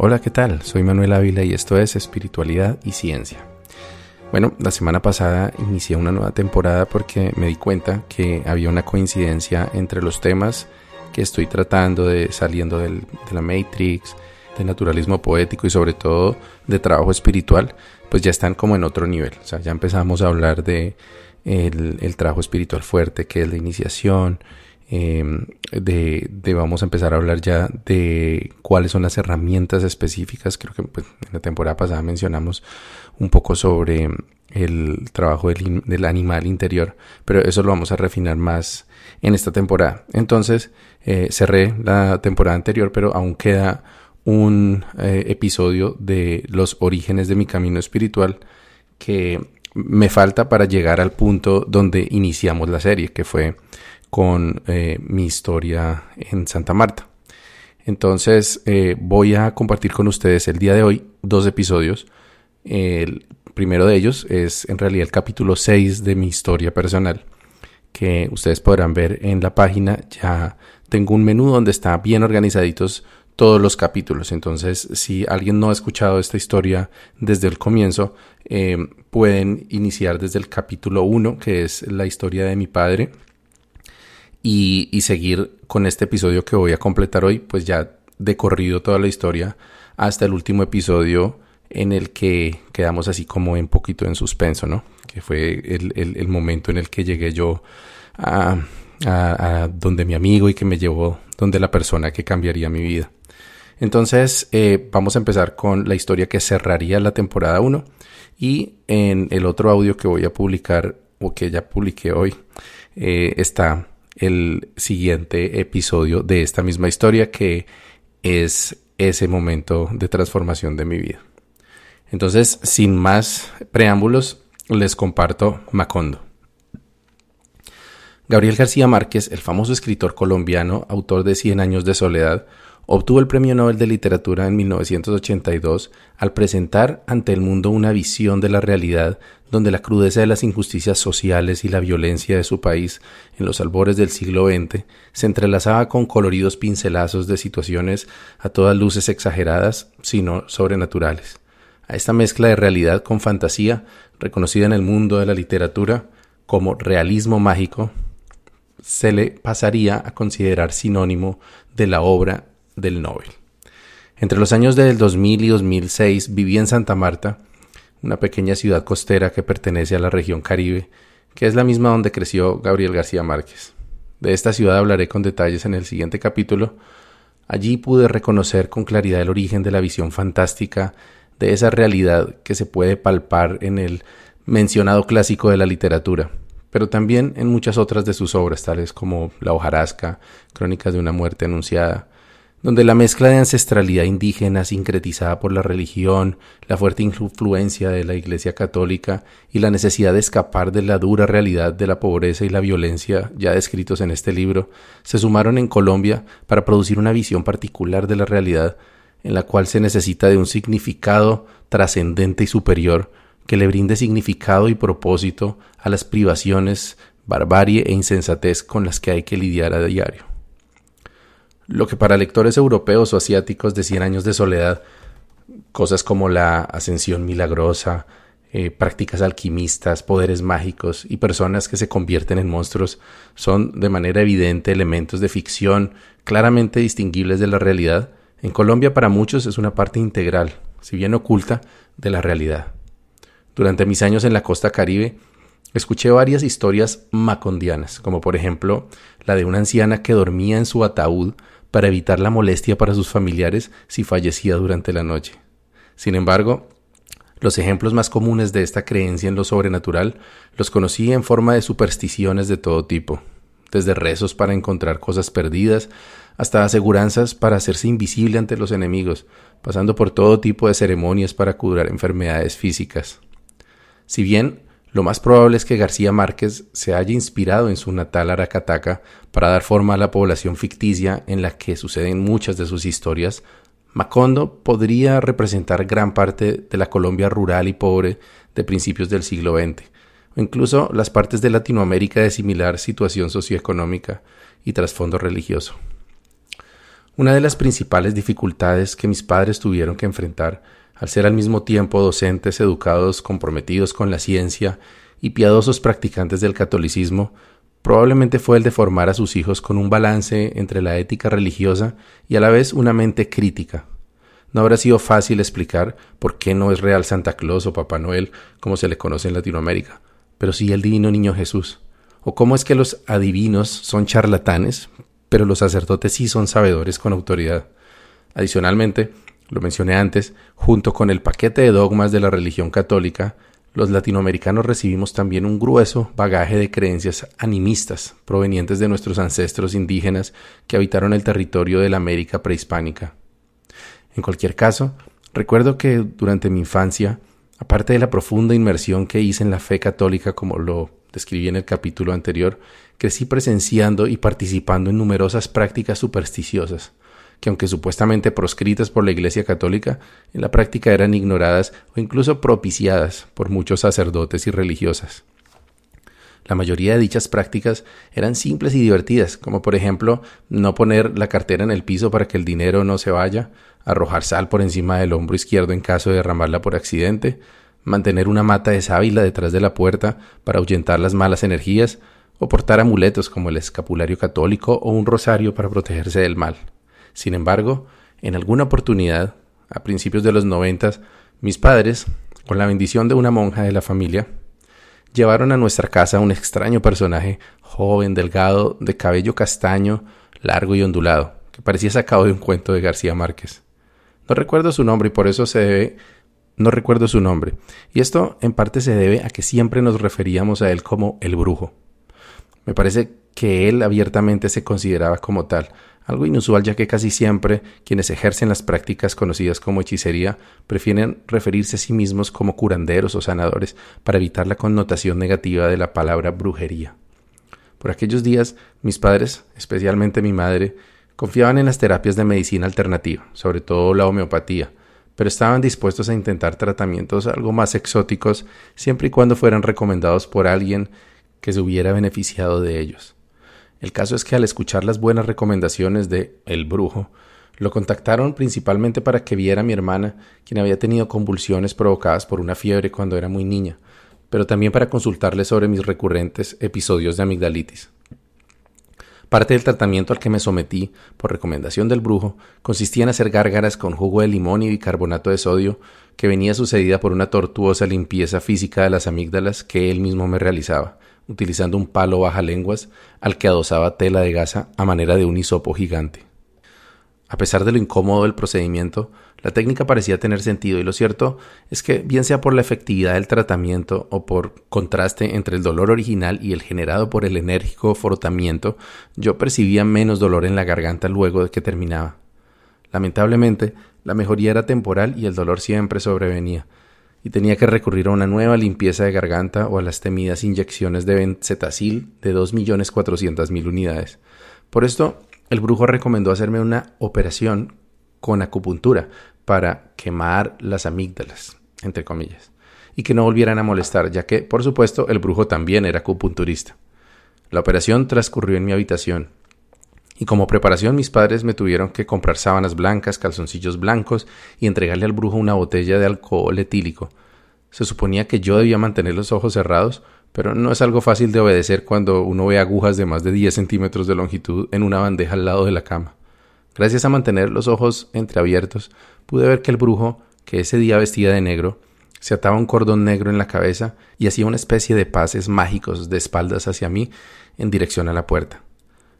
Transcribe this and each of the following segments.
Hola, ¿qué tal? Soy Manuel Ávila y esto es Espiritualidad y Ciencia. Bueno, la semana pasada inicié una nueva temporada porque me di cuenta que había una coincidencia entre los temas que estoy tratando de saliendo de la Matrix, de naturalismo poético y sobre todo de trabajo espiritual, pues ya están como en otro nivel. O sea, ya empezamos a hablar de el, trabajo espiritual fuerte, que es la iniciación, em, de, vamos a empezar a hablar ya de cuáles son las herramientas específicas. Creo que pues, en la temporada pasada mencionamos un poco sobre el trabajo del, animal interior, pero eso lo vamos a refinar más en esta temporada. Entonces, eh, cerré la temporada anterior, pero aún queda un eh, episodio de los orígenes de mi camino espiritual que me falta para llegar al punto donde iniciamos la serie, que fue con eh, mi historia en Santa Marta. Entonces eh, voy a compartir con ustedes el día de hoy dos episodios. El primero de ellos es en realidad el capítulo 6 de mi historia personal, que ustedes podrán ver en la página. Ya tengo un menú donde está bien organizaditos todos los capítulos. Entonces, si alguien no ha escuchado esta historia desde el comienzo, eh, pueden iniciar desde el capítulo 1, que es la historia de mi padre, y, seguir con este episodio que voy a completar hoy, pues ya de corrido toda la historia hasta el último episodio en el que quedamos así como un poquito en suspenso, ¿no? Que fue el, el, momento en el que llegué yo a donde mi amigo y que me llevó donde la persona que cambiaría mi vida. Entonces, eh, vamos a empezar con la historia que cerraría la temporada 1 y en el otro audio que voy a publicar o que ya publiqué hoy eh, está el siguiente episodio de esta misma historia que es ese momento de transformación de mi vida. Entonces, sin más preámbulos, les comparto Macondo. Gabriel García Márquez, el famoso escritor colombiano, autor de Cien años de soledad, Obtuvo el Premio Nobel de Literatura en 1982 al presentar ante el mundo una visión de la realidad donde la crudeza de las injusticias sociales y la violencia de su país en los albores del siglo XX se entrelazaba con coloridos pincelazos de situaciones a todas luces exageradas, sino sobrenaturales. A esta mezcla de realidad con fantasía, reconocida en el mundo de la literatura como realismo mágico, se le pasaría a considerar sinónimo de la obra del Nobel. Entre los años del 2000 y 2006 viví en Santa Marta, una pequeña ciudad costera que pertenece a la región Caribe, que es la misma donde creció Gabriel García Márquez. De esta ciudad hablaré con detalles en el siguiente capítulo. Allí pude reconocer con claridad el origen de la visión fantástica de esa realidad que se puede palpar en el mencionado clásico de la literatura, pero también en muchas otras de sus obras, tales como La hojarasca, Crónicas de una muerte anunciada, donde la mezcla de ancestralidad indígena sincretizada por la religión, la fuerte influencia de la Iglesia católica y la necesidad de escapar de la dura realidad de la pobreza y la violencia ya descritos en este libro, se sumaron en Colombia para producir una visión particular de la realidad en la cual se necesita de un significado trascendente y superior que le brinde significado y propósito a las privaciones, barbarie e insensatez con las que hay que lidiar a diario. Lo que para lectores europeos o asiáticos de Cien años de soledad, cosas como la ascensión milagrosa, eh, prácticas alquimistas, poderes mágicos y personas que se convierten en monstruos son de manera evidente elementos de ficción claramente distinguibles de la realidad, en Colombia para muchos es una parte integral, si bien oculta, de la realidad. Durante mis años en la costa caribe, escuché varias historias macondianas, como por ejemplo la de una anciana que dormía en su ataúd para evitar la molestia para sus familiares si fallecía durante la noche. Sin embargo, los ejemplos más comunes de esta creencia en lo sobrenatural los conocí en forma de supersticiones de todo tipo, desde rezos para encontrar cosas perdidas hasta aseguranzas para hacerse invisible ante los enemigos, pasando por todo tipo de ceremonias para curar enfermedades físicas. Si bien lo más probable es que García Márquez se haya inspirado en su natal Aracataca para dar forma a la población ficticia en la que suceden muchas de sus historias. Macondo podría representar gran parte de la Colombia rural y pobre de principios del siglo XX, o incluso las partes de Latinoamérica de similar situación socioeconómica y trasfondo religioso. Una de las principales dificultades que mis padres tuvieron que enfrentar, al ser al mismo tiempo docentes educados comprometidos con la ciencia y piadosos practicantes del catolicismo, probablemente fue el de formar a sus hijos con un balance entre la ética religiosa y a la vez una mente crítica. No habrá sido fácil explicar por qué no es real Santa Claus o Papá Noel, como se le conoce en Latinoamérica, pero sí el divino niño Jesús. O cómo es que los adivinos son charlatanes, pero los sacerdotes sí son sabedores con autoridad. Adicionalmente, lo mencioné antes, junto con el paquete de dogmas de la religión católica, los latinoamericanos recibimos también un grueso bagaje de creencias animistas provenientes de nuestros ancestros indígenas que habitaron el territorio de la América prehispánica. En cualquier caso, recuerdo que durante mi infancia, aparte de la profunda inmersión que hice en la fe católica como lo describí en el capítulo anterior, crecí presenciando y participando en numerosas prácticas supersticiosas, que aunque supuestamente proscritas por la Iglesia Católica, en la práctica eran ignoradas o incluso propiciadas por muchos sacerdotes y religiosas. La mayoría de dichas prácticas eran simples y divertidas, como por ejemplo no poner la cartera en el piso para que el dinero no se vaya, arrojar sal por encima del hombro izquierdo en caso de derramarla por accidente, mantener una mata de sábila detrás de la puerta para ahuyentar las malas energías, o portar amuletos como el escapulario católico o un rosario para protegerse del mal. Sin embargo, en alguna oportunidad, a principios de los noventas, mis padres, con la bendición de una monja de la familia, llevaron a nuestra casa un extraño personaje, joven, delgado, de cabello castaño, largo y ondulado, que parecía sacado de un cuento de García Márquez. No recuerdo su nombre y por eso se debe no recuerdo su nombre, y esto en parte se debe a que siempre nos referíamos a él como el brujo. Me parece que él abiertamente se consideraba como tal, algo inusual ya que casi siempre quienes ejercen las prácticas conocidas como hechicería prefieren referirse a sí mismos como curanderos o sanadores para evitar la connotación negativa de la palabra brujería. Por aquellos días, mis padres, especialmente mi madre, confiaban en las terapias de medicina alternativa, sobre todo la homeopatía, pero estaban dispuestos a intentar tratamientos algo más exóticos siempre y cuando fueran recomendados por alguien que se hubiera beneficiado de ellos. El caso es que al escuchar las buenas recomendaciones de El Brujo, lo contactaron principalmente para que viera a mi hermana, quien había tenido convulsiones provocadas por una fiebre cuando era muy niña, pero también para consultarle sobre mis recurrentes episodios de amigdalitis. Parte del tratamiento al que me sometí, por recomendación del brujo, consistía en hacer gárgaras con jugo de limón y bicarbonato de sodio, que venía sucedida por una tortuosa limpieza física de las amígdalas que él mismo me realizaba, utilizando un palo baja lenguas al que adosaba tela de gasa a manera de un hisopo gigante. A pesar de lo incómodo del procedimiento, la técnica parecía tener sentido y lo cierto es que, bien sea por la efectividad del tratamiento o por contraste entre el dolor original y el generado por el enérgico frotamiento, yo percibía menos dolor en la garganta luego de que terminaba. Lamentablemente, la mejoría era temporal y el dolor siempre sobrevenía, y tenía que recurrir a una nueva limpieza de garganta o a las temidas inyecciones de bencetacil de 2.400.000 unidades. Por esto, el brujo recomendó hacerme una operación con acupuntura para quemar las amígdalas, entre comillas, y que no volvieran a molestar, ya que, por supuesto, el brujo también era acupunturista. La operación transcurrió en mi habitación, y como preparación mis padres me tuvieron que comprar sábanas blancas, calzoncillos blancos y entregarle al brujo una botella de alcohol etílico. Se suponía que yo debía mantener los ojos cerrados pero no es algo fácil de obedecer cuando uno ve agujas de más de 10 centímetros de longitud en una bandeja al lado de la cama. Gracias a mantener los ojos entreabiertos, pude ver que el brujo, que ese día vestía de negro, se ataba un cordón negro en la cabeza y hacía una especie de pases mágicos de espaldas hacia mí en dirección a la puerta.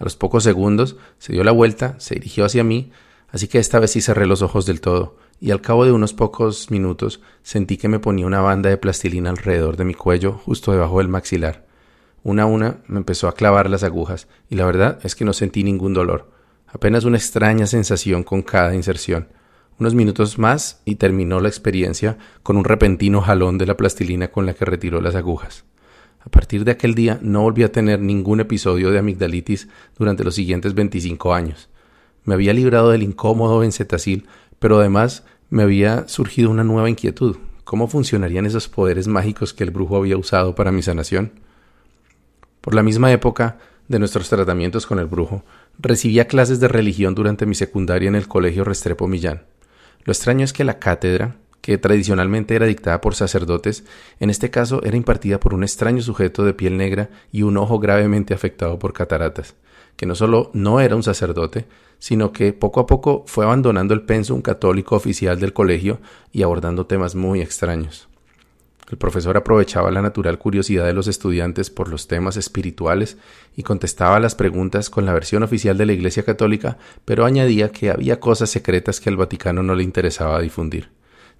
A los pocos segundos se dio la vuelta, se dirigió hacia mí, así que esta vez sí cerré los ojos del todo, y al cabo de unos pocos minutos sentí que me ponía una banda de plastilina alrededor de mi cuello justo debajo del maxilar. Una a una me empezó a clavar las agujas y la verdad es que no sentí ningún dolor, apenas una extraña sensación con cada inserción. Unos minutos más y terminó la experiencia con un repentino jalón de la plastilina con la que retiró las agujas. A partir de aquel día no volví a tener ningún episodio de amigdalitis durante los siguientes 25 años. Me había librado del incómodo bencetacil pero además me había surgido una nueva inquietud. ¿Cómo funcionarían esos poderes mágicos que el brujo había usado para mi sanación? Por la misma época, de nuestros tratamientos con el brujo, recibía clases de religión durante mi secundaria en el Colegio Restrepo Millán. Lo extraño es que la cátedra, que tradicionalmente era dictada por sacerdotes, en este caso era impartida por un extraño sujeto de piel negra y un ojo gravemente afectado por cataratas, que no solo no era un sacerdote, sino que poco a poco fue abandonando el pensum católico oficial del colegio y abordando temas muy extraños. El profesor aprovechaba la natural curiosidad de los estudiantes por los temas espirituales y contestaba las preguntas con la versión oficial de la Iglesia Católica, pero añadía que había cosas secretas que al Vaticano no le interesaba difundir.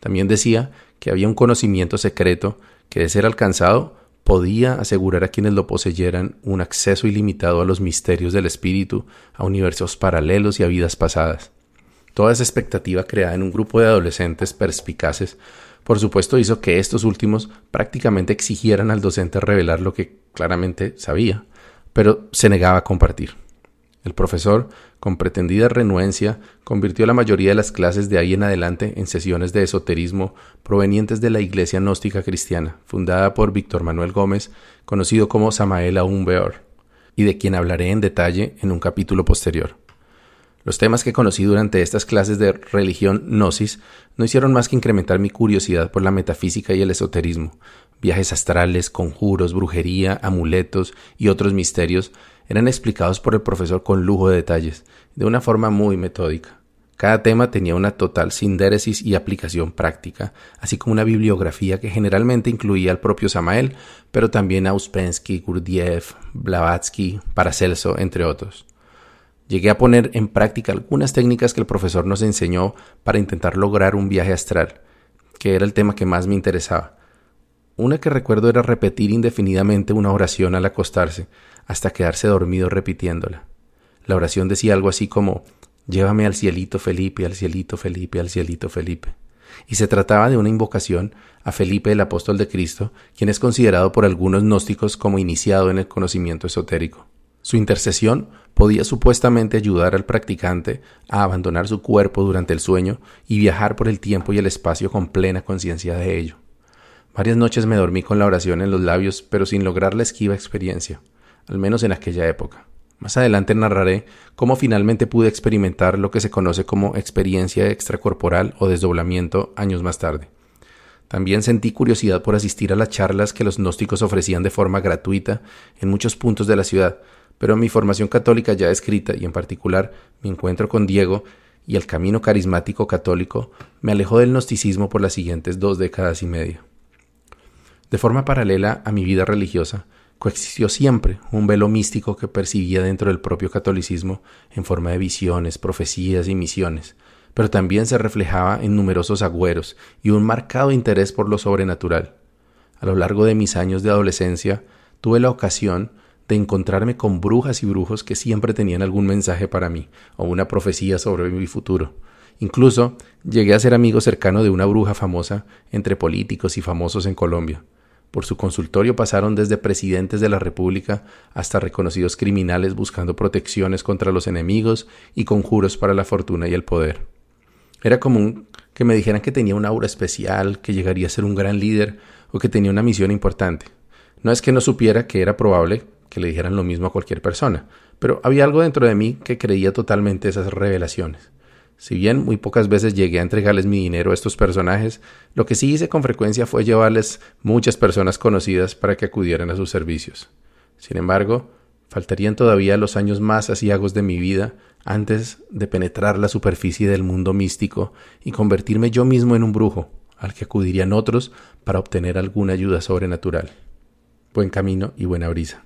También decía que había un conocimiento secreto que, de ser alcanzado, podía asegurar a quienes lo poseyeran un acceso ilimitado a los misterios del espíritu, a universos paralelos y a vidas pasadas. Toda esa expectativa creada en un grupo de adolescentes perspicaces, por supuesto, hizo que estos últimos prácticamente exigieran al docente revelar lo que claramente sabía, pero se negaba a compartir. El profesor, con pretendida renuencia, convirtió la mayoría de las clases de ahí en adelante en sesiones de esoterismo provenientes de la Iglesia Gnóstica Cristiana, fundada por Víctor Manuel Gómez, conocido como Samael Aumbeor, y de quien hablaré en detalle en un capítulo posterior. Los temas que conocí durante estas clases de religión gnosis no hicieron más que incrementar mi curiosidad por la metafísica y el esoterismo. Viajes astrales, conjuros, brujería, amuletos y otros misterios eran explicados por el profesor con lujo de detalles, de una forma muy metódica. Cada tema tenía una total sindéresis y aplicación práctica, así como una bibliografía que generalmente incluía al propio Samael, pero también a Uspensky, Gurdjieff, Blavatsky, Paracelso, entre otros. Llegué a poner en práctica algunas técnicas que el profesor nos enseñó para intentar lograr un viaje astral, que era el tema que más me interesaba. Una que recuerdo era repetir indefinidamente una oración al acostarse, hasta quedarse dormido repitiéndola. La oración decía algo así como Llévame al cielito Felipe, al cielito Felipe, al cielito Felipe. Y se trataba de una invocación a Felipe el apóstol de Cristo, quien es considerado por algunos gnósticos como iniciado en el conocimiento esotérico. Su intercesión podía supuestamente ayudar al practicante a abandonar su cuerpo durante el sueño y viajar por el tiempo y el espacio con plena conciencia de ello. Varias noches me dormí con la oración en los labios, pero sin lograr la esquiva experiencia, al menos en aquella época. Más adelante narraré cómo finalmente pude experimentar lo que se conoce como experiencia extracorporal o desdoblamiento años más tarde. También sentí curiosidad por asistir a las charlas que los gnósticos ofrecían de forma gratuita en muchos puntos de la ciudad, pero mi formación católica ya escrita y en particular mi encuentro con Diego y el camino carismático católico me alejó del gnosticismo por las siguientes dos décadas y media. De forma paralela a mi vida religiosa, coexistió siempre un velo místico que percibía dentro del propio catolicismo en forma de visiones, profecías y misiones, pero también se reflejaba en numerosos agüeros y un marcado interés por lo sobrenatural. A lo largo de mis años de adolescencia tuve la ocasión de encontrarme con brujas y brujos que siempre tenían algún mensaje para mí o una profecía sobre mi futuro. Incluso llegué a ser amigo cercano de una bruja famosa entre políticos y famosos en Colombia. Por su consultorio pasaron desde presidentes de la República hasta reconocidos criminales buscando protecciones contra los enemigos y conjuros para la fortuna y el poder. Era común que me dijeran que tenía un aura especial, que llegaría a ser un gran líder o que tenía una misión importante. No es que no supiera que era probable que le dijeran lo mismo a cualquier persona, pero había algo dentro de mí que creía totalmente esas revelaciones. Si bien muy pocas veces llegué a entregarles mi dinero a estos personajes, lo que sí hice con frecuencia fue llevarles muchas personas conocidas para que acudieran a sus servicios. Sin embargo, faltarían todavía los años más asiagos de mi vida antes de penetrar la superficie del mundo místico y convertirme yo mismo en un brujo, al que acudirían otros para obtener alguna ayuda sobrenatural. Buen camino y buena brisa.